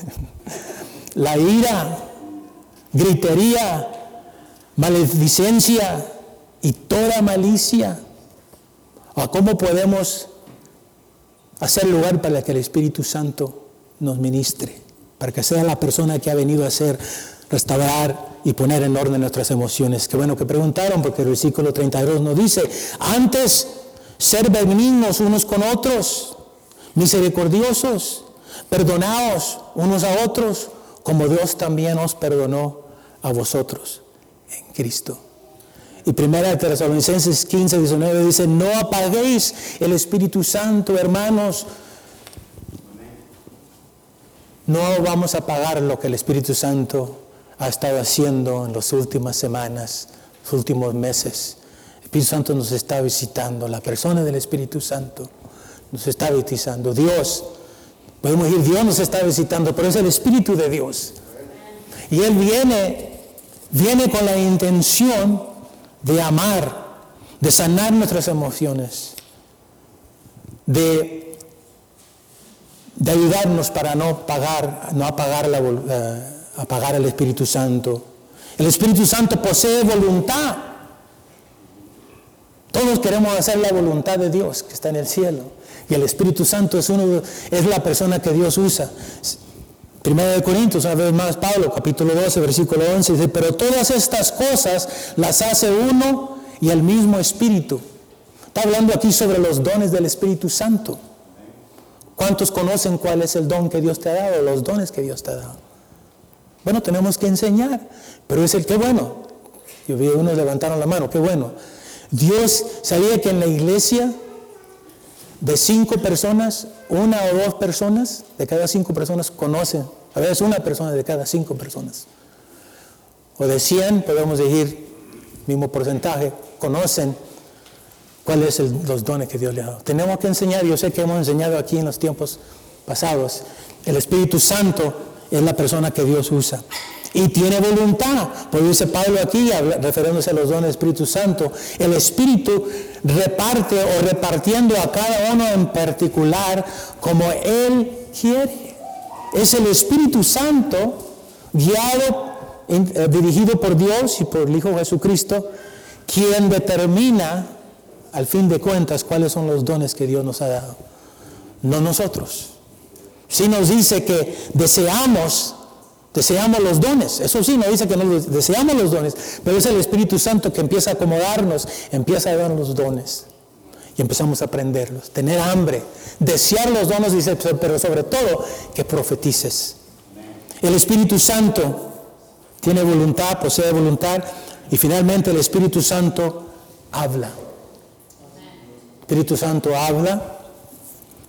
La ira, gritería, maledicencia y toda malicia. ¿A cómo podemos hacer lugar para que el Espíritu Santo nos ministre? para que sea la persona que ha venido a hacer, restaurar y poner en orden nuestras emociones. Qué bueno que preguntaron, porque el versículo 32 nos dice, antes ser benignos unos con otros, misericordiosos, perdonados unos a otros, como Dios también os perdonó a vosotros en Cristo. Y primera de Tesalonicenses 15, 19 dice, no apaguéis el Espíritu Santo, hermanos, no vamos a pagar lo que el Espíritu Santo ha estado haciendo en las últimas semanas, los últimos meses. El Espíritu Santo nos está visitando, la persona del Espíritu Santo nos está visitando. Dios, podemos decir, Dios nos está visitando, pero es el Espíritu de Dios. Y Él viene, viene con la intención de amar, de sanar nuestras emociones, de de ayudarnos para no pagar, no apagar, la, apagar el Espíritu Santo. El Espíritu Santo posee voluntad. Todos queremos hacer la voluntad de Dios que está en el cielo. Y el Espíritu Santo es, uno, es la persona que Dios usa. Primera de Corintios, una vez más, Pablo, capítulo 12, versículo 11, dice, pero todas estas cosas las hace uno y el mismo Espíritu. Está hablando aquí sobre los dones del Espíritu Santo. ¿Cuántos conocen cuál es el don que Dios te ha dado, los dones que Dios te ha dado? Bueno, tenemos que enseñar, pero es el que bueno. Yo vi unos levantaron la mano, qué bueno. Dios sabía que en la iglesia de cinco personas, una o dos personas de cada cinco personas conocen, a veces una persona de cada cinco personas. O de 100, podemos decir, mismo porcentaje, conocen cuáles son los dones que Dios le ha dado. Tenemos que enseñar, yo sé que hemos enseñado aquí en los tiempos pasados, el Espíritu Santo es la persona que Dios usa. Y tiene voluntad. Por dice Pablo aquí, refiriéndose a los dones del Espíritu Santo, el Espíritu reparte o repartiendo a cada uno en particular como Él quiere. Es el Espíritu Santo guiado, eh, dirigido por Dios y por el Hijo Jesucristo, quien determina, al fin de cuentas, cuáles son los dones que Dios nos ha dado. No nosotros. Si nos dice que deseamos Deseamos los dones. Eso sí, no dice que no deseamos los dones, pero es el Espíritu Santo que empieza a acomodarnos, empieza a darnos los dones. Y empezamos a aprenderlos. Tener hambre, desear los dones, dice, pero sobre todo que profetices. El Espíritu Santo tiene voluntad, posee voluntad, y finalmente el Espíritu Santo habla. Espíritu Santo habla.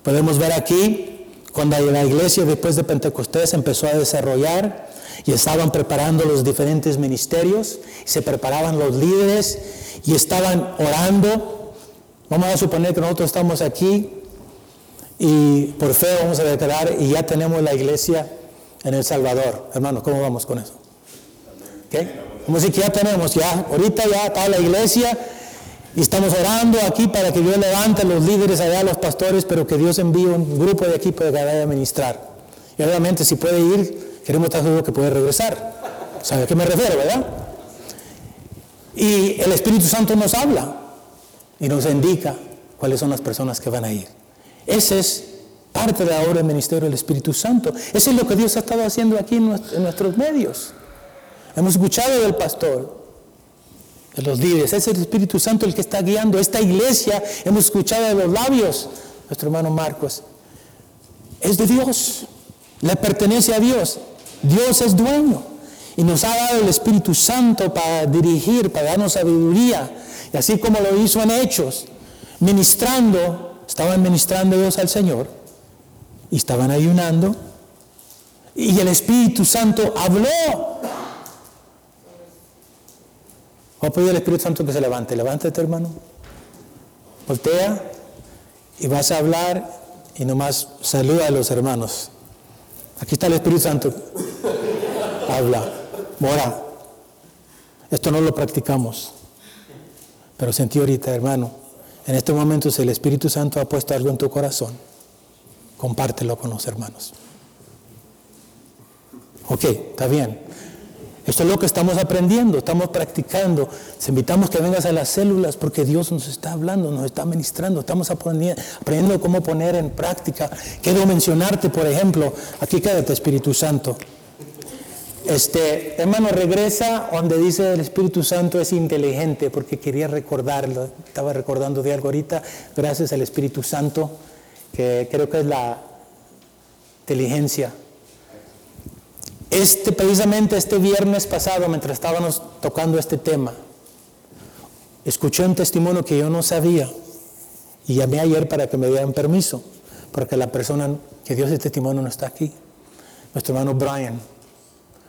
Podemos ver aquí cuando la iglesia después de Pentecostés empezó a desarrollar y estaban preparando los diferentes ministerios, se preparaban los líderes y estaban orando. Vamos a suponer que nosotros estamos aquí y por fe vamos a declarar y ya tenemos la iglesia en El Salvador. Hermanos, ¿cómo vamos con eso? ¿Qué? Como si que ya tenemos, ya, ahorita ya está la iglesia y estamos orando aquí para que Dios levante a los líderes allá, a los pastores, pero que Dios envíe un grupo de equipo que vaya a ministrar. Y obviamente si puede ir, queremos estar seguros que puede regresar. ¿Sabe a qué me refiero, verdad? Y el Espíritu Santo nos habla y nos indica cuáles son las personas que van a ir. Ese es parte de la obra del ministerio del Espíritu Santo. Eso es lo que Dios ha estado haciendo aquí en nuestros medios. Hemos escuchado del pastor, de los líderes. Es el Espíritu Santo el que está guiando esta iglesia. Hemos escuchado de los labios, nuestro hermano Marcos. Es de Dios. Le pertenece a Dios. Dios es dueño. Y nos ha dado el Espíritu Santo para dirigir, para darnos sabiduría. Y así como lo hizo en Hechos, ministrando, estaban ministrando Dios al Señor. Y estaban ayunando. Y el Espíritu Santo habló Vamos al Espíritu Santo que se levante. Levántate, hermano. Voltea y vas a hablar y nomás saluda a los hermanos. Aquí está el Espíritu Santo. Habla. Mora. Esto no lo practicamos. Pero sentí ahorita, hermano, en este momento si el Espíritu Santo ha puesto algo en tu corazón, compártelo con los hermanos. Ok, está bien. Esto es lo que estamos aprendiendo, estamos practicando. Te invitamos que vengas a las células porque Dios nos está hablando, nos está ministrando, estamos aprendiendo cómo poner en práctica. Quiero mencionarte, por ejemplo, aquí quédate Espíritu Santo. Este, hermano, regresa donde dice el Espíritu Santo es inteligente, porque quería recordarlo, estaba recordando de algo ahorita, gracias al Espíritu Santo, que creo que es la inteligencia este, precisamente este viernes pasado, mientras estábamos tocando este tema, escuché un testimonio que yo no sabía y llamé ayer para que me dieran permiso, porque la persona que dio ese testimonio no está aquí, nuestro hermano Brian.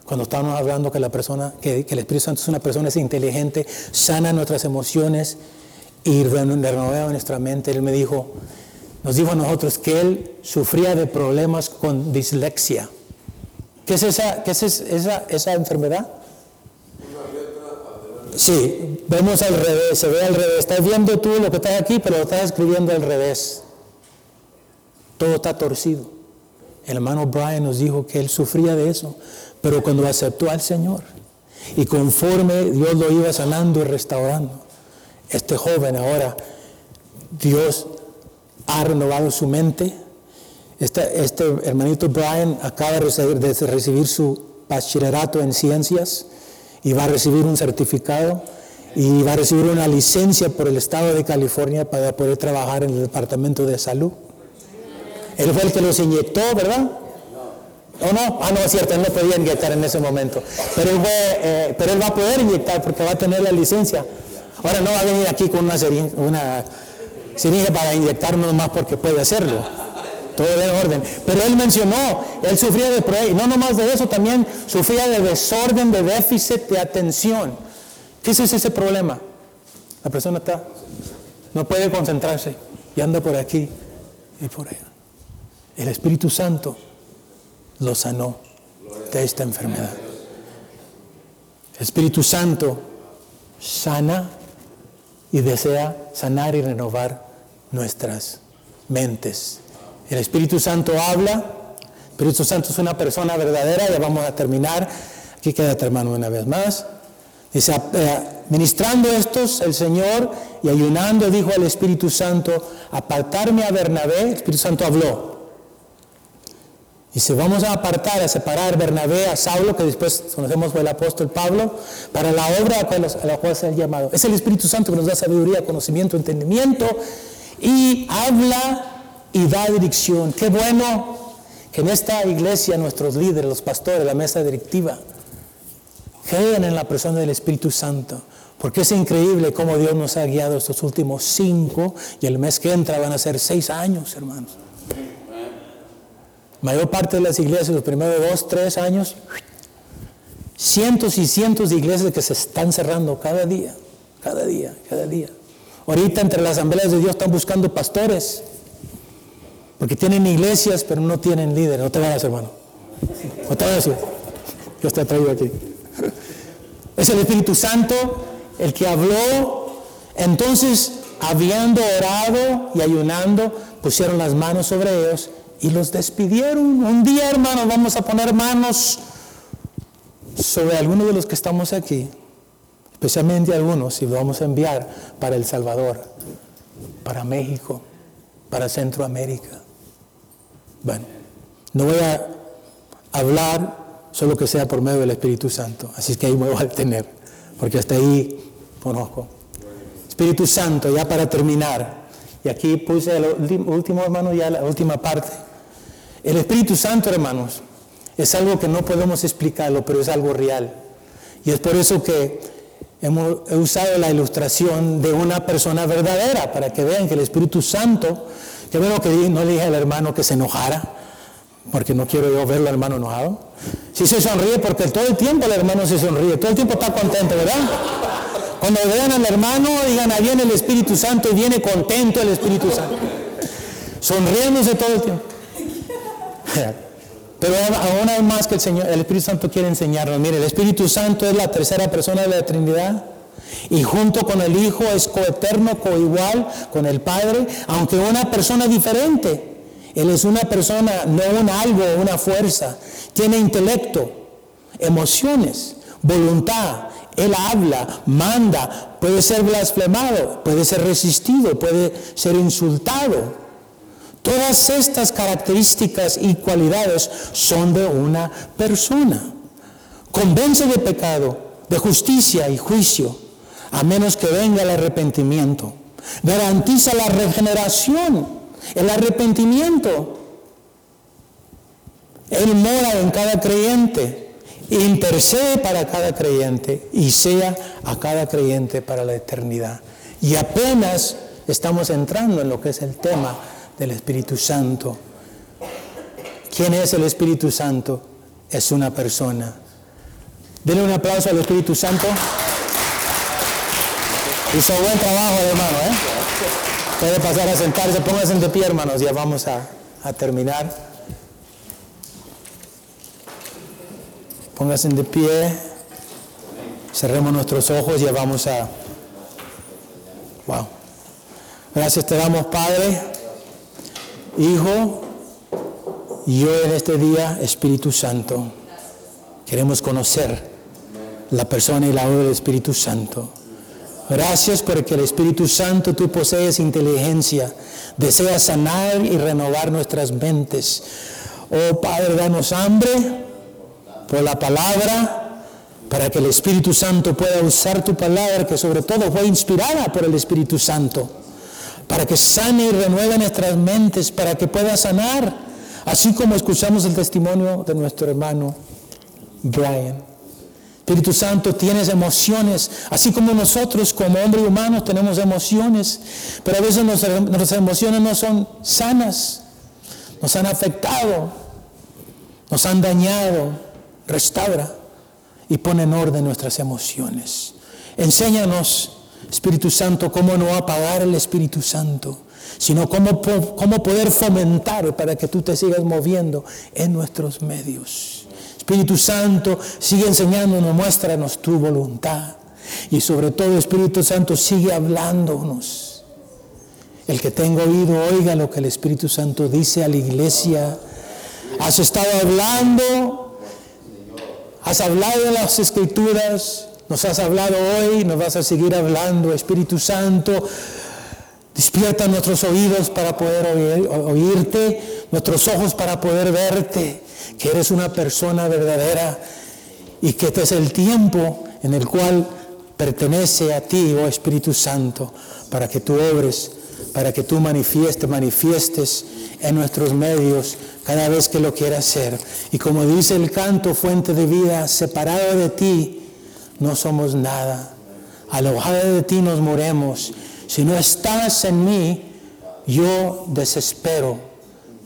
Cuando estábamos hablando que la persona, que, el Espíritu Santo es una persona inteligente, sana nuestras emociones y renueva nuestra mente, él me dijo, nos dijo a nosotros que él sufría de problemas con dislexia ¿Qué es esa, qué es esa, esa enfermedad? Sí, vemos al revés, se ve al revés. Estás viendo tú lo que está aquí, pero lo estás escribiendo al revés. Todo está torcido. El hermano Brian nos dijo que él sufría de eso, pero cuando aceptó al Señor y conforme Dios lo iba sanando y restaurando, este joven ahora, Dios ha renovado su mente, este, este, hermanito Brian acaba de recibir, su bachillerato en ciencias y va a recibir un certificado y va a recibir una licencia por el estado de California para poder trabajar en el departamento de salud. Él fue el que los inyectó, ¿verdad? ¿O no? Ah, no, es cierto, él no podía inyectar en ese momento. Pero él, eh, pero él va a poder inyectar porque va a tener la licencia. Ahora no va a venir aquí con una, una para inyectarnos más porque puede hacerlo. Todo en orden. Pero él mencionó, él sufría de y no nomás de eso, también sufría de desorden, de déficit de atención. ¿Qué es ese problema? La persona está, no puede concentrarse y anda por aquí y por allá. El Espíritu Santo lo sanó de esta enfermedad. El Espíritu Santo sana y desea sanar y renovar nuestras mentes. El Espíritu Santo habla. El Espíritu Santo es una persona verdadera. Ya vamos a terminar. Aquí queda hermano una vez más. Dice, eh, ministrando estos, el Señor y ayunando, dijo al Espíritu Santo, apartarme a Bernabé. El Espíritu Santo habló. Dice, vamos a apartar, a separar Bernabé a Saulo, que después conocemos por el apóstol Pablo, para la obra a la cual se ha llamado. Es el Espíritu Santo que nos da sabiduría, conocimiento, entendimiento y habla y da dirección. Qué bueno que en esta iglesia nuestros líderes, los pastores, la mesa directiva, creen en la persona del Espíritu Santo. Porque es increíble cómo Dios nos ha guiado estos últimos cinco y el mes que entra van a ser seis años, hermanos. Mayor parte de las iglesias, los primeros dos, tres años, cientos y cientos de iglesias que se están cerrando cada día, cada día, cada día. Ahorita entre las asambleas de Dios están buscando pastores porque tienen iglesias, pero no tienen líderes. No te vayas, hermano. No te vayas. Yo te traído aquí. Es el Espíritu Santo el que habló. Entonces, habiendo orado y ayunando, pusieron las manos sobre ellos y los despidieron. Un día, hermano, vamos a poner manos sobre algunos de los que estamos aquí, especialmente algunos, y los vamos a enviar para El Salvador, para México, para Centroamérica. Bueno, no voy a hablar solo que sea por medio del Espíritu Santo, así que ahí me voy a tener, porque hasta ahí conozco. Espíritu Santo, ya para terminar, y aquí puse el último hermano, ya la última parte. El Espíritu Santo, hermanos, es algo que no podemos explicarlo, pero es algo real. Y es por eso que hemos, he usado la ilustración de una persona verdadera, para que vean que el Espíritu Santo Qué bueno que no le dije al hermano que se enojara, porque no quiero yo verlo al hermano enojado. Si se sonríe, porque todo el tiempo el hermano se sonríe, todo el tiempo está contento, ¿verdad? Cuando vean al hermano, digan, ahí viene el Espíritu Santo y viene contento el Espíritu Santo. Sonriéndose todo el tiempo. Pero aún hay más que el Señor, el Espíritu Santo quiere enseñarnos. Mire, el Espíritu Santo es la tercera persona de la Trinidad. Y junto con el Hijo es coeterno, coigual con el Padre, aunque una persona diferente. Él es una persona, no un algo, una fuerza. Tiene intelecto, emociones, voluntad. Él habla, manda, puede ser blasfemado, puede ser resistido, puede ser insultado. Todas estas características y cualidades son de una persona. Convence de pecado, de justicia y juicio a menos que venga el arrepentimiento. Garantiza la regeneración, el arrepentimiento. Él mora en cada creyente, intercede para cada creyente y sea a cada creyente para la eternidad. Y apenas estamos entrando en lo que es el tema del Espíritu Santo. ¿Quién es el Espíritu Santo? Es una persona. Denle un aplauso al Espíritu Santo. Hizo buen trabajo, hermano. ¿eh? Puede pasar a sentarse, pónganse de pie, hermanos. Ya vamos a, a terminar. Pónganse de pie. Cerremos nuestros ojos ya vamos a. Wow. Gracias te damos, Padre, Hijo, y yo en este día, Espíritu Santo. Queremos conocer la persona y la obra del Espíritu Santo. Gracias porque el Espíritu Santo tú posees inteligencia, deseas sanar y renovar nuestras mentes. Oh Padre, danos hambre por la palabra, para que el Espíritu Santo pueda usar tu palabra, que sobre todo fue inspirada por el Espíritu Santo, para que sane y renueve nuestras mentes, para que pueda sanar, así como escuchamos el testimonio de nuestro hermano Brian. Espíritu Santo, tienes emociones, así como nosotros como hombres humanos tenemos emociones, pero a veces nuestras emociones no son sanas, nos han afectado, nos han dañado, restaura y pone en orden nuestras emociones. Enséñanos, Espíritu Santo, cómo no apagar el Espíritu Santo, sino cómo, cómo poder fomentar para que tú te sigas moviendo en nuestros medios. Espíritu Santo, sigue enseñándonos, muéstranos tu voluntad. Y sobre todo, Espíritu Santo, sigue hablándonos. El que tenga oído, oiga lo que el Espíritu Santo dice a la iglesia. Has estado hablando, has hablado de las escrituras, nos has hablado hoy, nos vas a seguir hablando, Espíritu Santo. Despierta nuestros oídos para poder oírte, nuestros ojos para poder verte que eres una persona verdadera y que este es el tiempo en el cual pertenece a ti, oh Espíritu Santo, para que tú obres, para que tú manifiestes, manifiestes en nuestros medios cada vez que lo quieras hacer. Y como dice el canto, fuente de vida, separado de ti, no somos nada. Alojado de ti nos moremos. Si no estás en mí, yo desespero,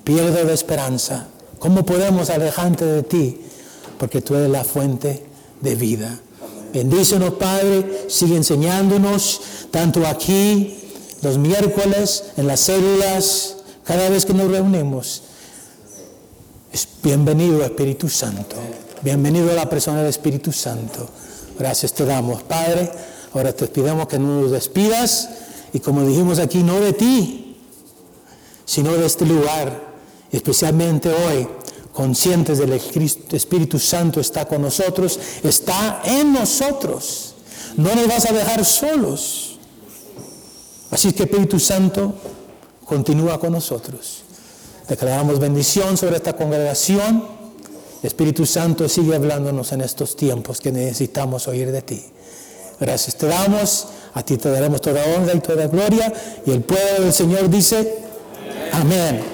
pierdo de esperanza. ¿Cómo podemos alejarte de ti? Porque tú eres la fuente de vida. Bendícenos, Padre, sigue enseñándonos, tanto aquí, los miércoles, en las células, cada vez que nos reunimos. Bienvenido Espíritu Santo. Bienvenido a la persona del Espíritu Santo. Gracias te damos, Padre. Ahora te pedimos que no nos despidas y como dijimos aquí, no de ti, sino de este lugar especialmente hoy, conscientes del Espíritu Santo está con nosotros, está en nosotros. No nos vas a dejar solos. Así que Espíritu Santo continúa con nosotros. Declaramos bendición sobre esta congregación. Espíritu Santo sigue hablándonos en estos tiempos que necesitamos oír de ti. Gracias te damos, a ti te daremos toda honra y toda gloria. Y el pueblo del Señor dice, amén.